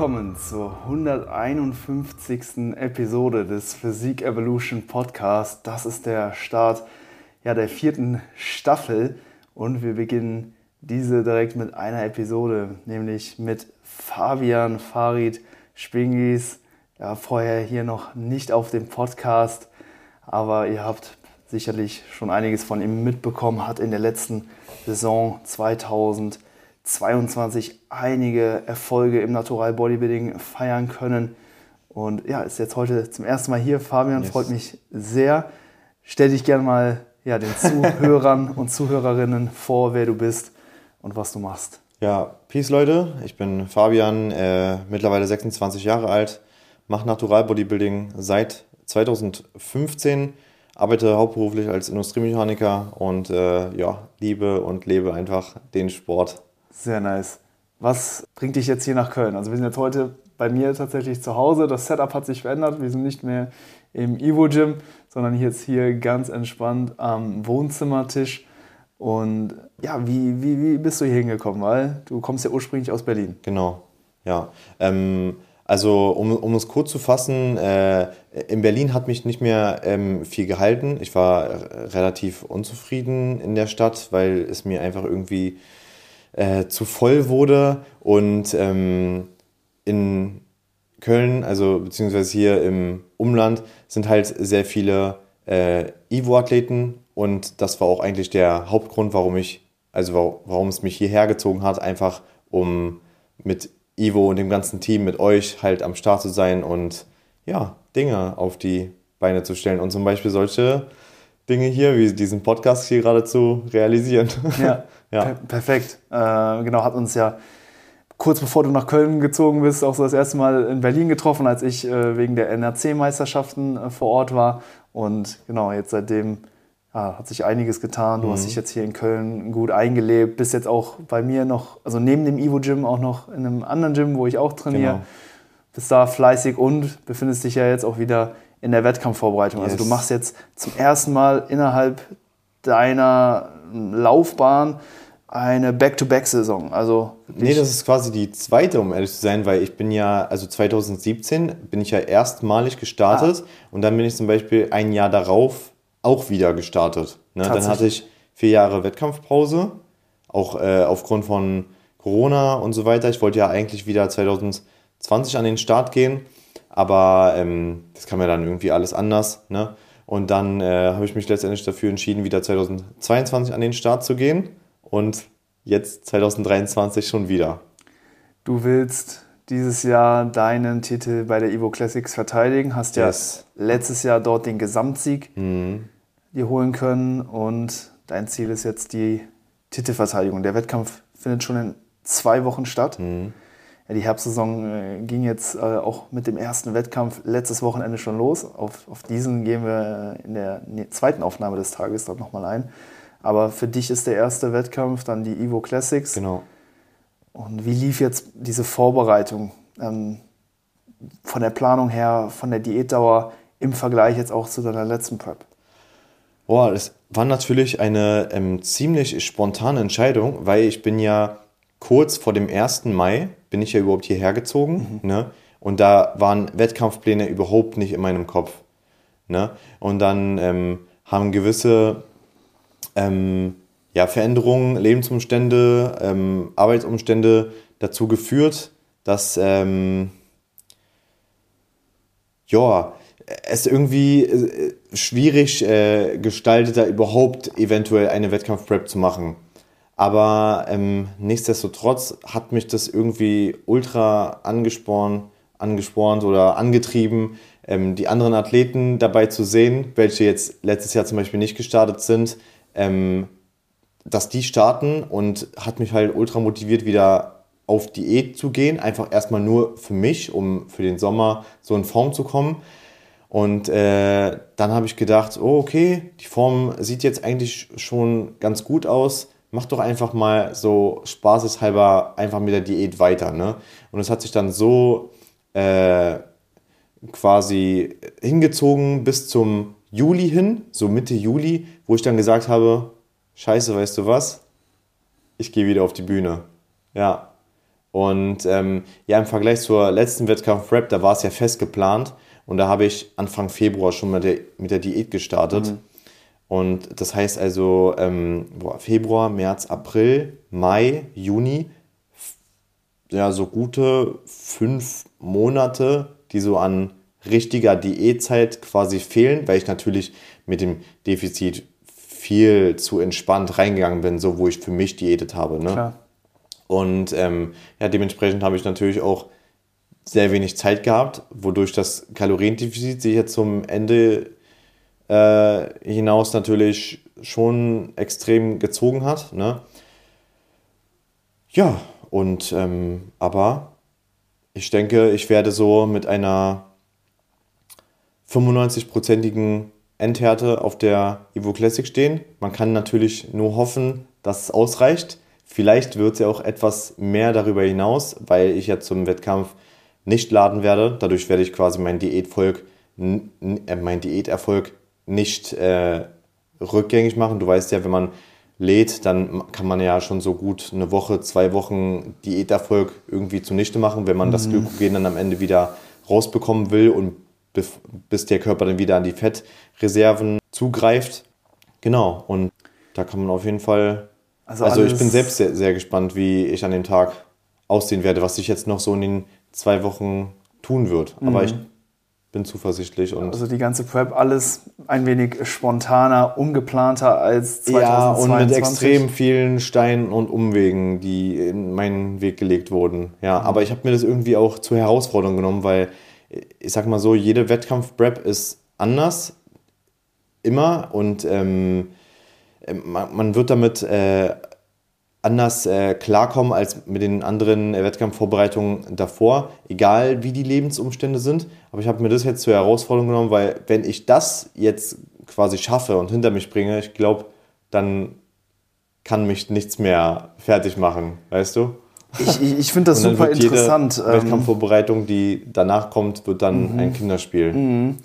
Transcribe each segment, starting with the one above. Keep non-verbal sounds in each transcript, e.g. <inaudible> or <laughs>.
Willkommen zur 151. Episode des Physik Evolution Podcast. Das ist der Start ja, der vierten Staffel und wir beginnen diese direkt mit einer Episode, nämlich mit Fabian Farid Spingis. Ja, vorher hier noch nicht auf dem Podcast, aber ihr habt sicherlich schon einiges von ihm mitbekommen, hat in der letzten Saison 2022 einige Erfolge im Natural Bodybuilding feiern können. Und ja, ist jetzt heute zum ersten Mal hier. Fabian, yes. freut mich sehr. Stell dich gerne mal ja, den Zuhörern <laughs> und Zuhörerinnen vor, wer du bist und was du machst. Ja, Peace Leute, ich bin Fabian, äh, mittlerweile 26 Jahre alt, mache Natural Bodybuilding seit 2015, arbeite hauptberuflich als Industriemechaniker und äh, ja, liebe und lebe einfach den Sport. Sehr nice. Was bringt dich jetzt hier nach Köln? Also wir sind jetzt heute bei mir tatsächlich zu Hause. Das Setup hat sich verändert. Wir sind nicht mehr im Evo Gym, sondern jetzt hier ganz entspannt am Wohnzimmertisch. Und ja, wie, wie, wie bist du hier hingekommen? Weil du kommst ja ursprünglich aus Berlin. Genau, ja. Ähm, also um, um es kurz zu fassen, äh, in Berlin hat mich nicht mehr ähm, viel gehalten. Ich war relativ unzufrieden in der Stadt, weil es mir einfach irgendwie äh, zu voll wurde. Und ähm, in Köln, also beziehungsweise hier im Umland, sind halt sehr viele äh, Ivo-Athleten und das war auch eigentlich der Hauptgrund, warum ich, also warum es mich hierher gezogen hat, einfach um mit Ivo und dem ganzen Team, mit euch halt am Start zu sein und ja, Dinge auf die Beine zu stellen und zum Beispiel solche Dinge hier, wie diesen Podcast hier gerade zu realisieren. Ja, <laughs> ja. Per perfekt. Äh, genau, hat uns ja kurz bevor du nach Köln gezogen bist, auch so das erste Mal in Berlin getroffen, als ich äh, wegen der NRC-Meisterschaften äh, vor Ort war. Und genau, jetzt seitdem ja, hat sich einiges getan. Du mhm. hast dich jetzt hier in Köln gut eingelebt, bist jetzt auch bei mir noch, also neben dem Ivo-Gym auch noch in einem anderen Gym, wo ich auch trainiere. Genau. Bist da fleißig und befindest dich ja jetzt auch wieder in der Wettkampfvorbereitung. Yes. Also du machst jetzt zum ersten Mal innerhalb deiner Laufbahn eine Back-to-Back-Saison. Also nee, das ist quasi die zweite, um ehrlich zu sein, weil ich bin ja, also 2017 bin ich ja erstmalig gestartet ah. und dann bin ich zum Beispiel ein Jahr darauf auch wieder gestartet. Ne? Dann hatte ich vier Jahre Wettkampfpause, auch äh, aufgrund von Corona und so weiter. Ich wollte ja eigentlich wieder 2020 an den Start gehen, aber ähm, das kam ja dann irgendwie alles anders. Ne? Und dann äh, habe ich mich letztendlich dafür entschieden, wieder 2022 an den Start zu gehen und jetzt 2023 schon wieder. Du willst dieses Jahr deinen Titel bei der Evo Classics verteidigen, hast yes. ja letztes Jahr dort den Gesamtsieg mhm. dir holen können und dein Ziel ist jetzt die Titelverteidigung. Der Wettkampf findet schon in zwei Wochen statt. Mhm. Die Herbstsaison äh, ging jetzt äh, auch mit dem ersten Wettkampf letztes Wochenende schon los. Auf, auf diesen gehen wir in der zweiten Aufnahme des Tages dort nochmal ein. Aber für dich ist der erste Wettkampf dann die Evo Classics. Genau. Und wie lief jetzt diese Vorbereitung ähm, von der Planung her, von der Diätdauer im Vergleich jetzt auch zu deiner letzten Prep? Boah, das war natürlich eine ähm, ziemlich spontane Entscheidung, weil ich bin ja kurz vor dem 1. Mai, bin ich ja überhaupt hierher gezogen. Mhm. Ne? Und da waren Wettkampfpläne überhaupt nicht in meinem Kopf. Ne? Und dann ähm, haben gewisse ähm, ja, Veränderungen, Lebensumstände, ähm, Arbeitsumstände dazu geführt, dass ähm, ja, es irgendwie äh, schwierig äh, gestaltet, da überhaupt eventuell eine Wettkampfprep zu machen. Aber ähm, nichtsdestotrotz hat mich das irgendwie ultra angespornt, angespornt oder angetrieben, ähm, die anderen Athleten dabei zu sehen, welche jetzt letztes Jahr zum Beispiel nicht gestartet sind, ähm, dass die starten und hat mich halt ultra motiviert, wieder auf Diät zu gehen. Einfach erstmal nur für mich, um für den Sommer so in Form zu kommen. Und äh, dann habe ich gedacht, oh okay, die Form sieht jetzt eigentlich schon ganz gut aus. Mach doch einfach mal so spaßeshalber einfach mit der Diät weiter. Ne? Und es hat sich dann so äh, quasi hingezogen bis zum Juli hin, so Mitte Juli, wo ich dann gesagt habe, scheiße, weißt du was? Ich gehe wieder auf die Bühne. Ja. Und ähm, ja, im Vergleich zur letzten Wettkampf Rap, da war es ja fest geplant. Und da habe ich Anfang Februar schon mit der, mit der Diät gestartet. Mhm. Und das heißt also ähm, Februar, März, April, Mai, Juni, ja, so gute fünf Monate, die so an richtiger Diätzeit quasi fehlen, weil ich natürlich mit dem Defizit viel zu entspannt reingegangen bin, so wo ich für mich diätet habe. Ne? Klar. Und ähm, ja, dementsprechend habe ich natürlich auch sehr wenig Zeit gehabt, wodurch das Kaloriendefizit sich jetzt zum Ende äh, hinaus natürlich schon extrem gezogen hat. Ne? Ja, und ähm, aber ich denke, ich werde so mit einer 95-prozentigen Endhärte auf der Evo Classic stehen. Man kann natürlich nur hoffen, dass es ausreicht. Vielleicht wird es ja auch etwas mehr darüber hinaus, weil ich ja zum Wettkampf nicht laden werde. Dadurch werde ich quasi meinen Diätvolk, äh, mein Diäterfolg nicht äh, rückgängig machen. Du weißt ja, wenn man lädt, dann kann man ja schon so gut eine Woche, zwei Wochen Diäterfolg irgendwie zunichte machen, wenn man mhm. das Glykogen dann am Ende wieder rausbekommen will und bis der Körper dann wieder an die Fettreserven zugreift. Genau, und da kann man auf jeden Fall. Also, also ich bin selbst sehr, sehr gespannt, wie ich an dem Tag aussehen werde, was sich jetzt noch so in den zwei Wochen tun wird. Aber mhm. ich bin zuversichtlich. Und also die ganze Prep, alles ein wenig spontaner, ungeplanter als 2022. Ja, und mit extrem vielen Steinen und Umwegen, die in meinen Weg gelegt wurden. Ja, mhm. aber ich habe mir das irgendwie auch zur Herausforderung genommen, weil ich sag mal so, jede Wettkampf-Prep ist anders. Immer. Und ähm, man, man, wird damit äh, anders äh, klarkommen als mit den anderen äh, Wettkampfvorbereitungen davor, egal wie die Lebensumstände sind. Aber ich habe mir das jetzt zur Herausforderung genommen, weil wenn ich das jetzt quasi schaffe und hinter mich bringe, ich glaube, dann kann mich nichts mehr fertig machen, weißt du? Ich, ich, ich finde das super interessant. Jede ähm, Wettkampfvorbereitung, die danach kommt, wird dann mhm. ein Kinderspiel. Mhm.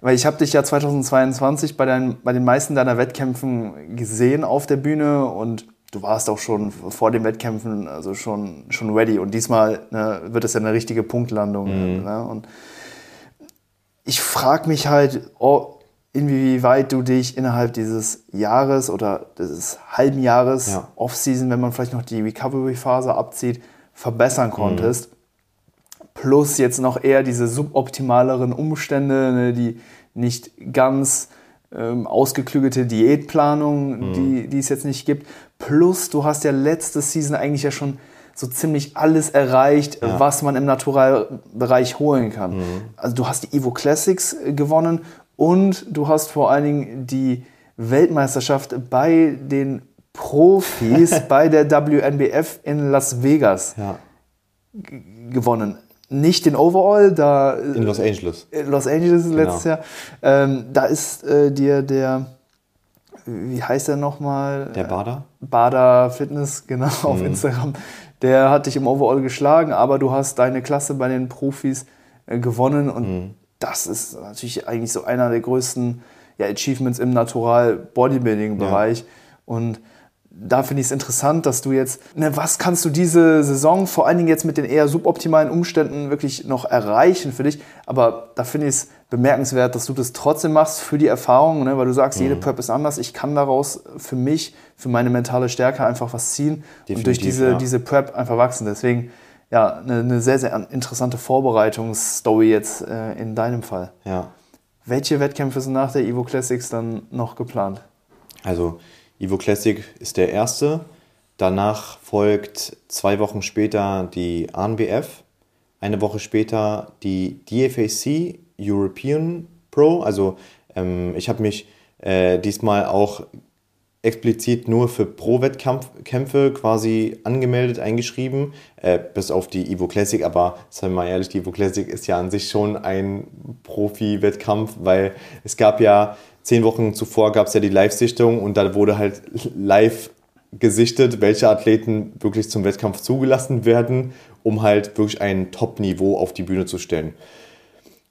Weil ich habe dich ja 2022 bei, dein, bei den meisten deiner Wettkämpfen gesehen auf der Bühne und du warst auch schon vor den Wettkämpfen also schon, schon ready. Und diesmal ne, wird es ja eine richtige Punktlandung. Mhm. Ne? Und ich frage mich halt, oh, inwieweit du dich innerhalb dieses Jahres oder dieses halben Jahres ja. Off-Season, wenn man vielleicht noch die Recovery-Phase abzieht, verbessern mhm. konntest. Mhm. Plus jetzt noch eher diese suboptimaleren Umstände, ne, die nicht ganz ähm, ausgeklügelte Diätplanung, mhm. die, die es jetzt nicht gibt. Plus du hast ja letzte Season eigentlich ja schon so ziemlich alles erreicht, ja. was man im Naturalbereich holen kann. Mhm. Also du hast die Evo Classics gewonnen und du hast vor allen Dingen die Weltmeisterschaft bei den Profis <laughs> bei der WNBF in Las Vegas ja. gewonnen. Nicht den Overall, da. In Los Angeles. In Los Angeles genau. letztes Jahr. Ähm, da ist äh, dir der. Wie heißt der nochmal? Der Bader? Bader Fitness, genau, <laughs> auf mhm. Instagram. Der hat dich im Overall geschlagen, aber du hast deine Klasse bei den Profis äh, gewonnen und mhm das ist natürlich eigentlich so einer der größten ja, Achievements im Natural-Bodybuilding-Bereich. Ja. Und da finde ich es interessant, dass du jetzt, ne, was kannst du diese Saison, vor allen Dingen jetzt mit den eher suboptimalen Umständen, wirklich noch erreichen für dich? Aber da finde ich es bemerkenswert, dass du das trotzdem machst für die Erfahrung, ne, weil du sagst, mhm. jede Prep ist anders. Ich kann daraus für mich, für meine mentale Stärke einfach was ziehen Definitiv, und durch diese, ja. diese Prep einfach wachsen. Deswegen ja, eine, eine sehr, sehr interessante Vorbereitungsstory jetzt äh, in deinem Fall. Ja. Welche Wettkämpfe sind nach der Evo Classics dann noch geplant? Also Evo Classic ist der erste. Danach folgt zwei Wochen später die ANBF. Eine Woche später die DFAC European Pro. Also ähm, ich habe mich äh, diesmal auch explizit nur für Pro-Wettkämpfe quasi angemeldet, eingeschrieben, äh, bis auf die Evo Classic. Aber seien wir mal ehrlich, die Evo Classic ist ja an sich schon ein Profi-Wettkampf, weil es gab ja zehn Wochen zuvor gab es ja die Live-Sichtung und da wurde halt live gesichtet, welche Athleten wirklich zum Wettkampf zugelassen werden, um halt wirklich ein Top-Niveau auf die Bühne zu stellen.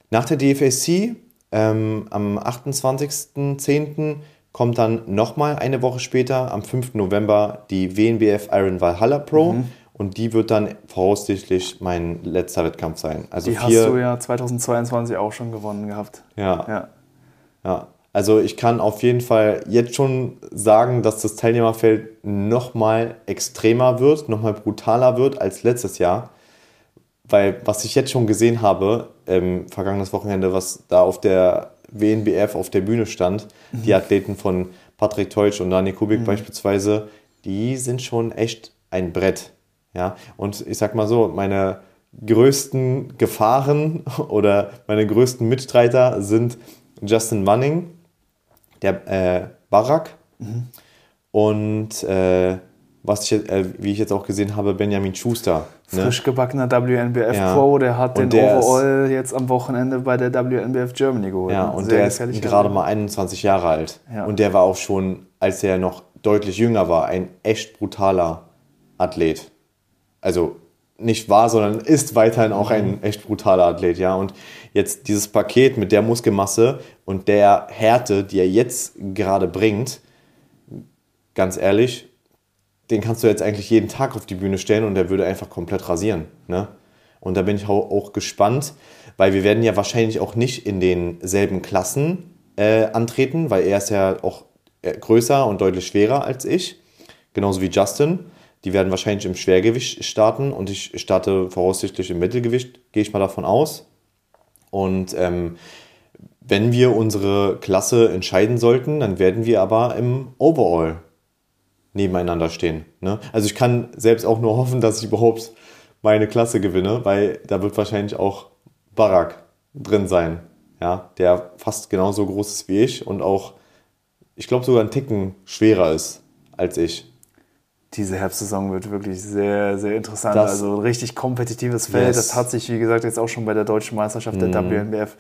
Nach der DFSC ähm, am 28.10 kommt dann nochmal eine Woche später, am 5. November, die WNBF Iron Valhalla Pro. Mhm. Und die wird dann voraussichtlich mein letzter Wettkampf sein. Also die vier, hast du ja 2022 auch schon gewonnen gehabt. Ja. Ja. Ja, also ich kann auf jeden Fall jetzt schon sagen, dass das Teilnehmerfeld nochmal extremer wird, nochmal brutaler wird als letztes Jahr. Weil was ich jetzt schon gesehen habe, ähm, vergangenes Wochenende, was da auf der WNBF auf der Bühne stand, die Athleten von Patrick Teutsch und Dani Kubik beispielsweise, die sind schon echt ein Brett. Ja, und ich sag mal so, meine größten Gefahren <laughs> oder meine größten Mitstreiter sind Justin Manning, der äh, Barak und äh, was ich, äh, wie ich jetzt auch gesehen habe, Benjamin Schuster. Ne? Frisch gebackener WNBF Ja. Pro, der hat Und den der ist- Overall jetzt am Wochenende bei der WNBF Germany geholt. Ja, und sehr der ist gerade mal 21 Jahre alt. Ja. Und der war auch schon, als er noch deutlich jünger war, ein echt brutaler Athlet. Also nicht war, sondern ist weiterhin auch ein echt brutaler Athlet, ja. Und jetzt dieses Paket mit der Muskelmasse und der Härte, die er jetzt gerade bringt, ganz ehrlich, den kannst du jetzt eigentlich jeden Tag auf die Bühne stellen und der würde einfach komplett rasieren. Ne? Und da bin ich auch, auch gespannt, weil wir werden ja wahrscheinlich auch nicht in denselben Klassen äh, antreten, weil er ist ja auch äh, größer und deutlich schwerer als ich, genauso wie Justin. Die werden wahrscheinlich im Schwergewicht starten und ich starte voraussichtlich im Mittelgewicht, gehe ich mal davon aus. Und ähm, wenn wir unsere Klasse entscheiden sollten, dann werden wir aber im Overall nebeneinander stehen. Ne? Also ich kann selbst auch nur <laughs> hoffen, dass ich überhaupt meine Klasse gewinne, weil da wird wahrscheinlich auch Barak drin sein, ja, der fast genauso groß ist wie ich und auch, ich glaube sogar einen Ticken schwerer ist als ich. Diese Herbstsaison wird wirklich sehr, sehr interessant. Das- also ein richtig kompetitives Feld. Yes. Das hat sich, wie gesagt, jetzt auch schon bei der deutschen Meisterschaft der WNBF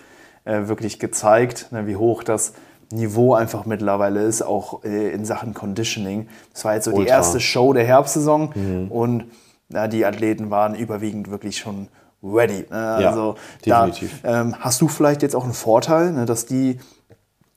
äh, wirklich gezeigt, ne, wie hoch das Niveau einfach mittlerweile ist, auch äh, in Sachen Conditioning. Das war jetzt so die Ultra. erste Show der Herbstsaison und na, die Athleten waren überwiegend wirklich schon ready. Ne? also definitiv. Da, ähm, hast du vielleicht jetzt auch einen Vorteil, ne, dass die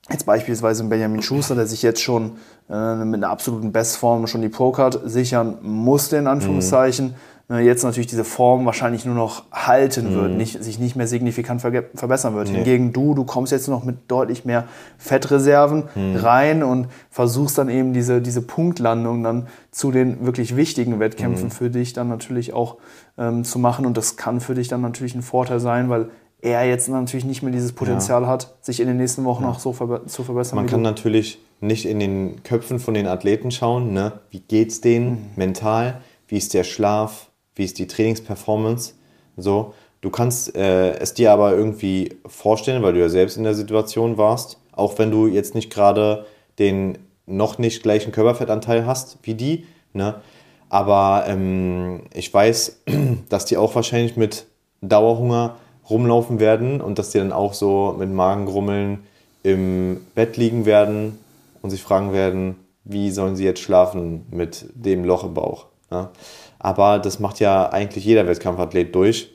Jetzt beispielsweise Benjamin Schuster, der sich jetzt schon äh, mit einer absoluten Bestform schon die Pro-Card sichern musste, in Anführungszeichen. Äh, jetzt natürlich diese Form wahrscheinlich nur noch halten wird, nicht, sich nicht mehr signifikant verge- verbessern wird. Hingegen du, du kommst jetzt noch mit deutlich mehr Fettreserven rein und versuchst dann eben diese, diese Punktlandung dann zu den wirklich wichtigen Wettkämpfen für dich dann natürlich auch ähm, zu machen. Und das kann für dich dann natürlich ein Vorteil sein, weil er jetzt natürlich nicht mehr dieses Potenzial hat, sich in den nächsten Wochen auch so verbe zu verbessern. Man kann natürlich nicht in den Köpfen von den Athleten schauen, ne? wie geht's denen mental, wie ist der Schlaf, wie ist die Trainingsperformance. So, du kannst äh, es dir aber irgendwie vorstellen, weil du ja selbst in der Situation warst, auch wenn du jetzt nicht gerade den noch nicht gleichen Körperfettanteil hast wie die, ne? Aber ähm, ich weiß, <clears throat> dass die auch wahrscheinlich mit Dauerhunger rumlaufen werden und dass die dann auch so mit Magengrummeln im Bett liegen werden und sich fragen werden, wie sollen sie jetzt schlafen mit dem Loch im Bauch. Ne? Aber das macht ja eigentlich jeder Wettkampfathlet durch,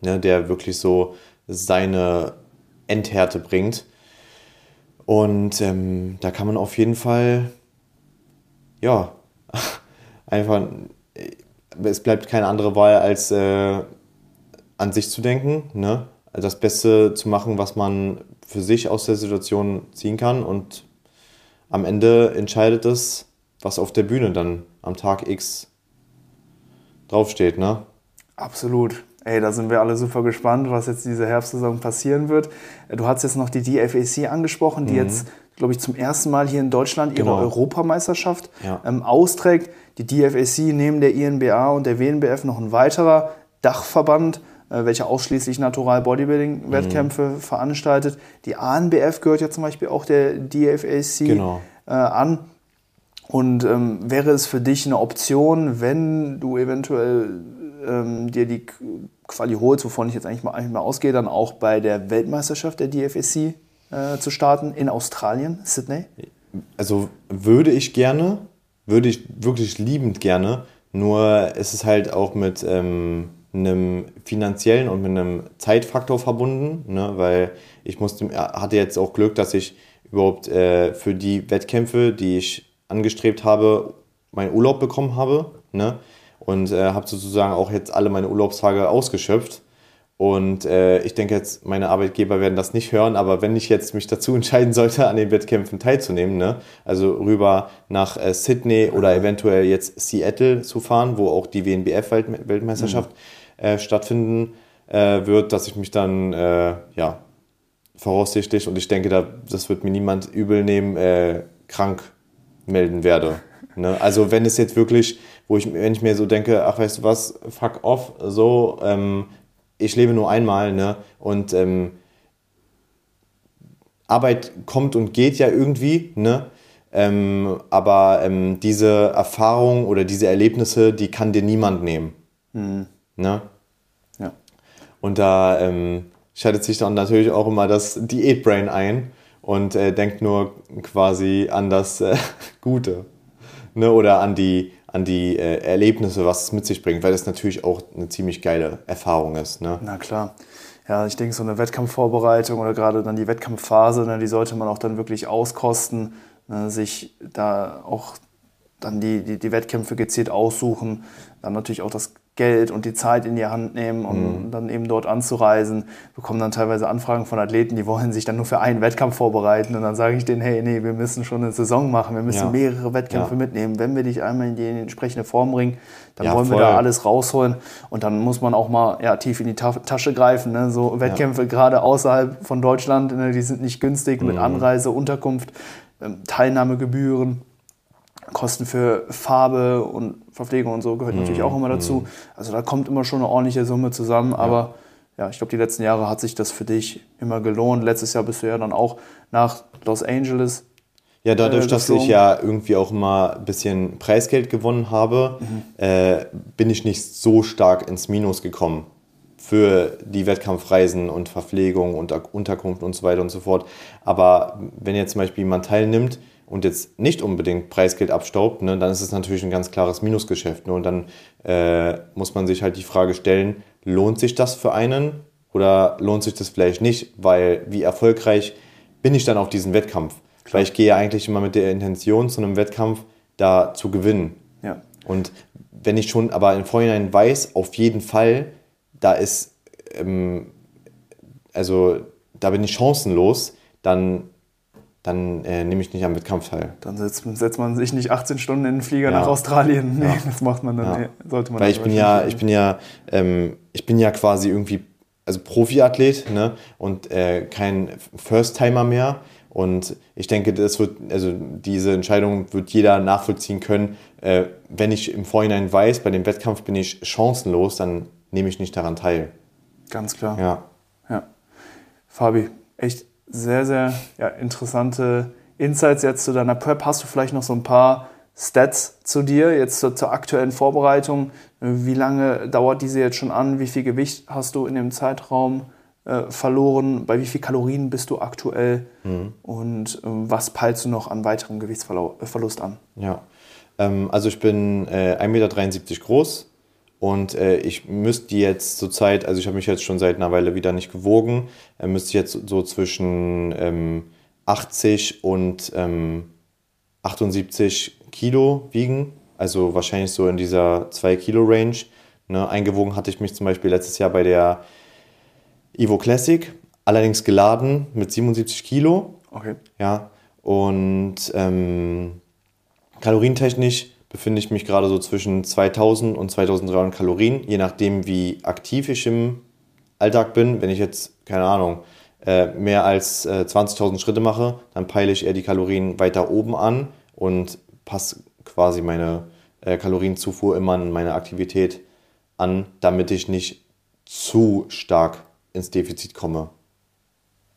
ne, der wirklich so seine Endhärte bringt. Und ähm, da kann man auf jeden Fall, ja, <laughs> einfach, äh, es bleibt keine andere Wahl, als äh, an sich zu denken, ne? das Beste zu machen, was man für sich aus der Situation ziehen kann. Und am Ende entscheidet es, was auf der Bühne dann am Tag X draufsteht. Ne? Absolut. Ey, da sind wir alle super gespannt, was jetzt diese Herbstsaison passieren wird. Äh, Du hast jetzt noch die DFAC angesprochen, die jetzt, glaube ich, zum ersten Mal hier in Deutschland ihre Mhm. Genau. Europameisterschaft Ja. ähm, austrägt. Die DFAC neben der INBA und der WNBF noch ein weiterer Dachverband, äh, welcher ausschließlich Natural Bodybuilding-Wettkämpfe Mhm. veranstaltet. Die ANBF gehört ja zum Beispiel auch der DFAC Genau. äh, an. Und ähm, wäre es für dich eine Option, wenn du eventuell ähm, dir die Quali holst, wovon ich jetzt eigentlich mal, eigentlich mal ausgehe, dann auch bei der Weltmeisterschaft der DFSC äh, zu starten in Australien, Sydney? Also würde ich gerne, würde ich wirklich liebend gerne, nur es ist halt auch mit ähm, einem finanziellen und mit einem Zeitfaktor verbunden, ne? weil ich musste, hatte jetzt auch Glück, dass ich überhaupt äh, für die Wettkämpfe, die ich angestrebt habe, meinen Urlaub bekommen habe. Ne? und äh, habe sozusagen auch jetzt alle meine Urlaubstage ausgeschöpft. Und äh, ich denke jetzt, meine Arbeitgeber werden das nicht hören, aber wenn ich jetzt mich dazu <laughs> entscheiden sollte, an den Wettkämpfen teilzunehmen, ne, also rüber nach äh, Sydney oder eventuell jetzt Seattle zu fahren, wo auch die WNBF-Weltmeisterschaft mhm. Äh, stattfinden äh, wird, dass ich mich dann, äh, ja, voraussichtlich, und ich denke, da, das wird mir niemand übel nehmen, äh, krank melden werde. Ne? Also wenn es jetzt wirklich, wo ich, wenn ich mir so denke, ach weißt du was, fuck off, so, ähm, ich lebe nur einmal, ne? Und ähm, Arbeit kommt und geht ja irgendwie, ne? Ähm, aber ähm, diese Erfahrung oder diese Erlebnisse, die kann dir niemand nehmen. Mhm. Ne? Ja. Und da ähm, schaltet sich dann natürlich auch immer das Diätbrain ein und äh, denkt nur quasi an das äh, <laughs> Gute. Ne? Oder an die, an die äh, Erlebnisse, was es mit sich bringt, weil das natürlich auch eine ziemlich geile Erfahrung ist. Ne? Na klar. Ja, ich denke, so eine Wettkampfvorbereitung oder gerade dann die Wettkampfphase, ne, die sollte man auch dann wirklich auskosten, ne, sich da auch dann die, die, die Wettkämpfe gezielt aussuchen, dann natürlich auch das Geld und die Zeit in die Hand nehmen, um mhm. dann eben dort anzureisen. Bekommen dann teilweise Anfragen von Athleten, die wollen sich dann nur für einen Wettkampf vorbereiten. Und dann sage ich denen, hey, nee, wir müssen schon eine Saison machen, wir müssen ja. mehrere Wettkämpfe ja. mitnehmen. Wenn wir dich einmal in die entsprechende Form bringen, dann ja, wollen voll. wir da alles rausholen. Und dann muss man auch mal ja, tief in die Ta Tasche greifen. Ne? So Wettkämpfe gerade außerhalb von Deutschland, ne? die sind nicht günstig mhm. mit Anreise, Unterkunft, ähm, Teilnahmegebühren. Kosten für Farbe und Verpflegung und so gehört natürlich auch immer dazu. Mhm. Also da kommt immer schon eine ordentliche Summe zusammen, aber ja, ich glaube, die letzten Jahre hat sich das für dich immer gelohnt. Letztes Jahr bist du ja dann auch nach Los Angeles. Ja, dadurch, äh, dass ich ja irgendwie auch immer ein bisschen Preisgeld gewonnen habe, mhm. äh, bin ich nicht so stark ins Minus gekommen für die Wettkampfreisen und Verpflegung und Unterkunft und so weiter und so fort. Aber wenn jetzt zum Beispiel jemand teilnimmt, und jetzt nicht unbedingt Preisgeld abstaubt, ne, dann ist es natürlich ein ganz klares Minusgeschäft. Ne? Und dann äh, muss man sich halt die Frage stellen, lohnt sich das für einen oder lohnt sich das vielleicht nicht? Weil wie erfolgreich bin ich dann auf diesen Wettkampf? Klar. Weil ich gehe ja eigentlich immer mit der Intention zu einem Wettkampf da zu gewinnen. Ja. Und wenn ich schon aber im Vorhinein weiß, auf jeden Fall, da ist, ähm, also da bin ich chancenlos, dann dann äh, nehme ich nicht am Wettkampf teil. Dann setzt, setzt, man sich nicht 18 Stunden in den Flieger ja. nach Australien. <laughs> Nee, ja. das macht man dann, ja. sollte man Weil ich bin ja, ich bin ja, ähm, ich bin ja quasi irgendwie, also Profiathlet, ne? Und äh, kein First-Timer mehr. Und ich denke, das wird, also diese Entscheidung wird jeder nachvollziehen können. Äh, wenn ich im Vorhinein weiß, bei dem Wettkampf bin ich chancenlos, dann nehme ich nicht daran teil. Ganz klar. Ja. ja. Fabi, echt sehr, sehr ja, interessante Insights jetzt zu deiner Prep. Hast du vielleicht noch so ein paar Stats zu dir, jetzt zur, zur, aktuellen Vorbereitung? Wie lange dauert diese jetzt schon an? Wie viel Gewicht hast du in dem Zeitraum äh, verloren? Bei wie viel Kalorien bist du aktuell? Mhm. Und äh, was peilst du noch an weiterem Gewichtsverlust an? Ja, ähm, also ich bin äh, 1,73 Meter groß, und äh, ich müsste jetzt zurzeit, also ich habe mich jetzt schon seit einer Weile wieder nicht gewogen, äh, müsste ich jetzt so zwischen ähm, 80 und ähm, 78 Kilo wiegen. Also wahrscheinlich so in dieser 2 Kilo Range. Ne? Eingewogen hatte ich mich zum Beispiel letztes Jahr bei der Evo Classic, allerdings geladen mit 77 Kilo. Okay. Ja. Und ähm, kalorientechnisch befinde ich mich gerade so zwischen 2000 und 2300 Kalorien, je nachdem, wie aktiv ich im Alltag bin. Wenn ich jetzt, keine Ahnung, äh, mehr als 20.000 äh, Schritte mache, dann peile ich eher die Kalorien weiter oben an und passe quasi meine äh, Kalorienzufuhr immer an meine Aktivität an, damit ich nicht zu stark ins Defizit komme.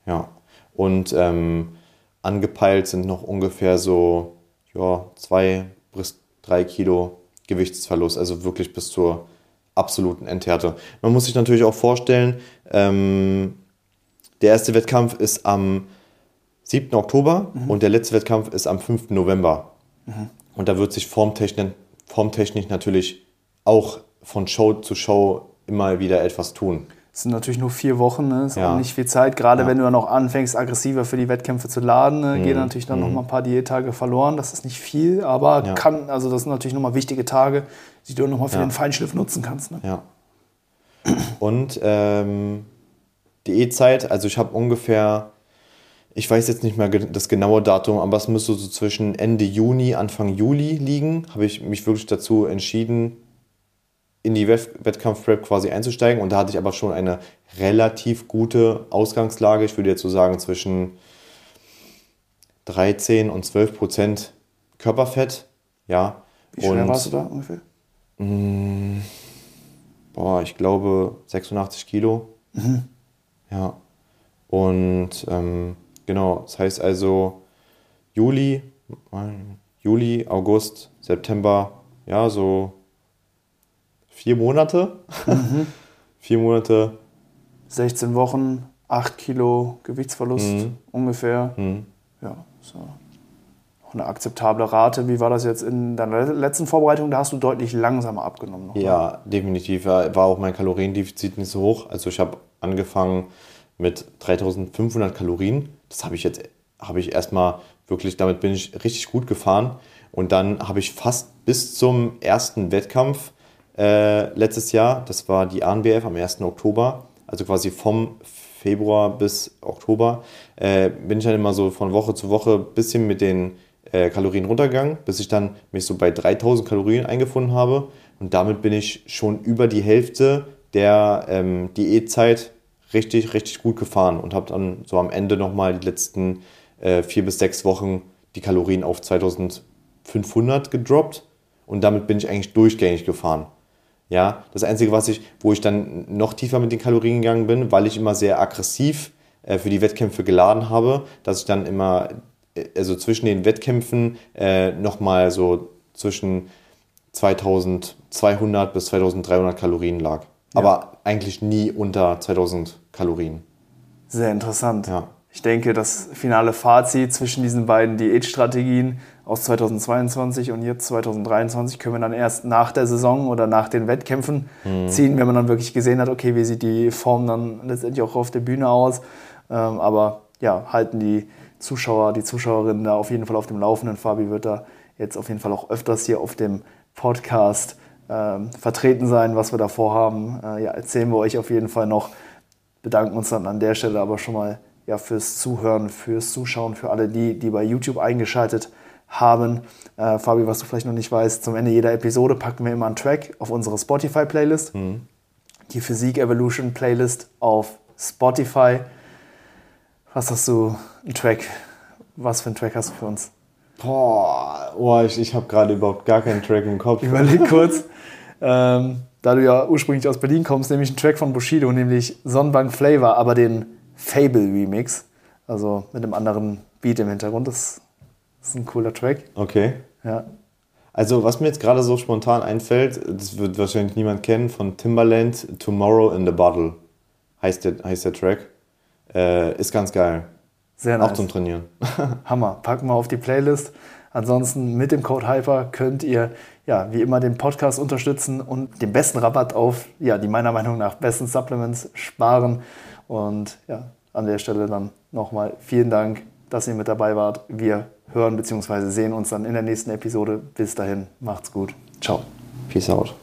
Ja, und ähm, angepeilt sind noch ungefähr so ja, zwei bis drei Kilo Gewichtsverlust, also wirklich bis zur absoluten Enthärte. Man muss sich natürlich auch vorstellen, ähm, der erste Wettkampf ist am 7. Oktober mhm. und der letzte Wettkampf ist am 5. November. Mhm. Und da wird sich formtechnisch, formtechnisch natürlich auch von Show zu Show immer wieder etwas tun. Das sind natürlich nur vier Wochen, ne? ist Ja. auch nicht viel Zeit. Gerade Ja. wenn du dann auch anfängst, aggressiver für die Wettkämpfe zu laden, ne? gehen Mhm. natürlich dann noch mal ein paar Diättage verloren. Das ist nicht viel, aber Ja. kann, also das sind natürlich nochmal wichtige Tage, die du nochmal für den Feinschliff nutzen kannst. Ne? Ja. Und ähm, Diätzeit, also ich habe ungefähr, ich weiß jetzt nicht mehr das genaue Datum, aber es müsste so zwischen Ende Juni, Anfang Juli liegen, habe ich mich wirklich dazu entschieden, in die Wett Wettkampfprep quasi einzusteigen. Und da hatte ich aber schon eine relativ gute Ausgangslage. Ich würde jetzt so sagen zwischen 13 und 12 Prozent Körperfett. Ja. Wie schwer und, warst du da ungefähr? Boah, ich glaube 86 Kilo. Ja. Und ähm, genau, das heißt also Juli, Juli, August, September, ja, so vier Monate. <laughs> vier Monate. 16 Wochen, 8 Kilo Gewichtsverlust Mhm. ungefähr. Hm. Ja, so. Auch eine akzeptable Rate. Wie war das jetzt in deiner letzten Vorbereitung? Da hast du deutlich langsamer abgenommen. Noch, ne? Ja, definitiv. War war auch mein Kaloriendefizit nicht so hoch. Also ich habe angefangen mit 3500 Kalorien. Das habe ich jetzt, habe ich erstmal wirklich, damit bin ich richtig gut gefahren. Und dann habe ich fast bis zum ersten Wettkampf äh, letztes Jahr, das war die ANBF am 1. Oktober, also quasi vom Februar bis Oktober, äh, bin ich dann immer so von Woche zu Woche ein bisschen mit den äh, Kalorien runtergegangen, bis ich dann mich so bei 3000 Kalorien eingefunden habe. Und damit bin ich schon über die Hälfte der ähm, Diätzeit richtig, richtig gut gefahren und habe dann so am Ende nochmal die letzten äh, vier bis sechs Wochen die Kalorien auf 2500 gedroppt. Und damit bin ich eigentlich durchgängig gefahren. Ja, das Einzige, was ich, wo ich dann noch tiefer mit den Kalorien gegangen bin, weil ich immer sehr aggressiv äh, für die Wettkämpfe geladen habe, dass ich dann immer, äh, also zwischen den Wettkämpfen äh, nochmal so zwischen 2200 bis 2300 Kalorien lag. Aber eigentlich nie unter 2000 Kalorien. Sehr interessant. Ja. Ich denke, das finale Fazit zwischen diesen beiden Diätstrategien aus 2022 und jetzt 2023 können wir dann erst nach der Saison oder nach den Wettkämpfen ziehen, wenn man dann wirklich gesehen hat, okay, wie sieht die Form dann letztendlich auch auf der Bühne aus. Ähm, aber ja, halten die Zuschauer, die Zuschauerinnen da auf jeden Fall auf dem Laufenden. Fabi wird da jetzt auf jeden Fall auch öfters hier auf dem Podcast ähm, vertreten sein, was wir da vorhaben. Äh, ja, erzählen wir euch auf jeden Fall noch bedanken uns dann an der Stelle aber schon mal ja, fürs Zuhören, fürs Zuschauen, für alle die, die bei YouTube eingeschaltet haben. Äh, Fabi, was du vielleicht noch nicht weißt, zum Ende jeder Episode packen wir immer einen Track auf unsere Spotify-Playlist. Die Physik Evolution Playlist auf Spotify. Was hast du, ein Track? Was für einen Track hast du für uns? Boah, oh, ich, ich habe gerade überhaupt gar keinen Track im Kopf. Überleg <laughs> kurz. ähm, da du ja ursprünglich aus Berlin kommst, nämlich einen Track von Bushido, nämlich Sonnenbank Flavor, aber den Fable Remix. Also mit einem anderen Beat im Hintergrund. Das ist ein cooler Track. Okay. Ja. Also, was mir jetzt gerade so spontan einfällt, das wird wahrscheinlich niemand kennen, von Timbaland, Tomorrow in the Bottle heißt der, heißt der Track. Äh, ist ganz geil. Sehr Auch nice. zum Trainieren. <laughs> Hammer. Packen wir auf die Playlist. Ansonsten mit dem Code Hyper könnt ihr ja wie immer den Podcast unterstützen und den besten Rabatt auf ja die meiner Meinung nach besten Supplements sparen. Und ja, an der Stelle dann nochmal vielen Dank, dass ihr mit dabei wart. Wir hören bzw. sehen uns dann in der nächsten Episode. Bis dahin, macht's gut. Ciao. Peace out.